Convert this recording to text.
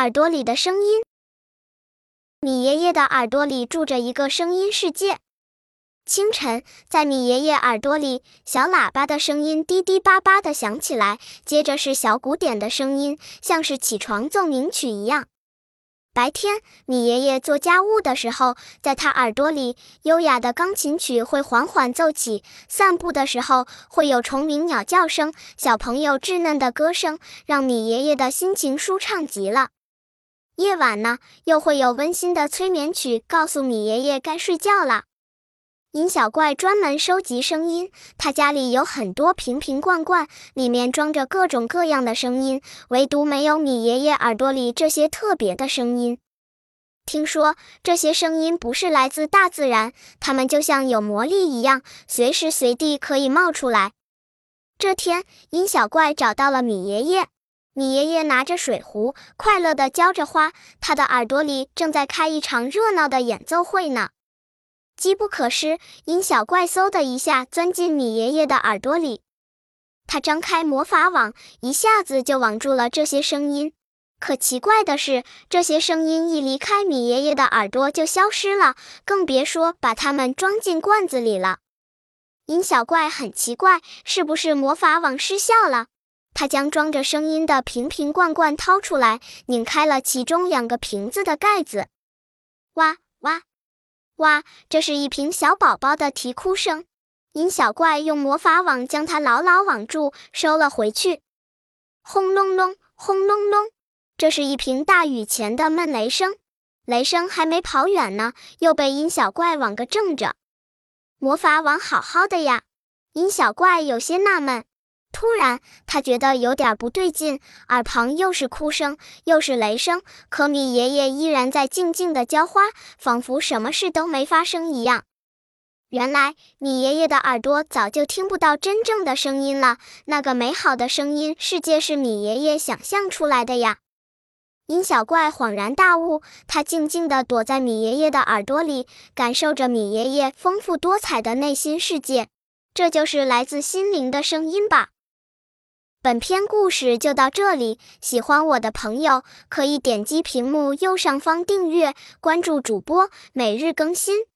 耳朵里的声音。米爷爷的耳朵里住着一个声音世界。清晨，在米爷爷耳朵里，小喇叭的声音滴滴叭叭地响起来，接着是小鼓点的声音，像是起床奏鸣曲一样。白天，米爷爷做家务的时候，在他耳朵里，优雅的钢琴曲会缓缓奏起；散步的时候，会有虫鸣、鸟叫声，小朋友稚嫩的歌声，让米爷爷的心情舒畅极了。夜晚呢，又会有温馨的催眠曲，告诉米爷爷该睡觉了。音小怪专门收集声音，他家里有很多瓶瓶罐罐，里面装着各种各样的声音，唯独没有米爷爷耳朵里这些特别的声音。听说这些声音不是来自大自然，它们就像有魔力一样，随时随地可以冒出来。这天，音小怪找到了米爷爷。米爷爷拿着水壶，快乐地浇着花，他的耳朵里正在开一场热闹的演奏会呢。机不可失，音小怪嗖的一下钻进米爷爷的耳朵里，他张开魔法网，一下子就网住了这些声音。可奇怪的是，这些声音一离开米爷爷的耳朵就消失了，更别说把它们装进罐子里了。音小怪很奇怪，是不是魔法网失效了？他将装着声音的瓶瓶罐罐掏出来，拧开了其中两个瓶子的盖子。哇哇哇！这是一瓶小宝宝的啼哭声。音小怪用魔法网将它牢牢网住，收了回去。轰隆隆，轰隆隆！这是一瓶大雨前的闷雷声。雷声还没跑远呢，又被音小怪网个正着。魔法网好好的呀，音小怪有些纳闷。突然，他觉得有点不对劲，耳旁又是哭声，又是雷声，可米爷爷依然在静静的浇花，仿佛什么事都没发生一样。原来，米爷爷的耳朵早就听不到真正的声音了，那个美好的声音世界是米爷爷想象出来的呀！音小怪恍然大悟，他静静地躲在米爷爷的耳朵里，感受着米爷爷丰富多彩的内心世界。这就是来自心灵的声音吧。本篇故事就到这里，喜欢我的朋友可以点击屏幕右上方订阅，关注主播，每日更新。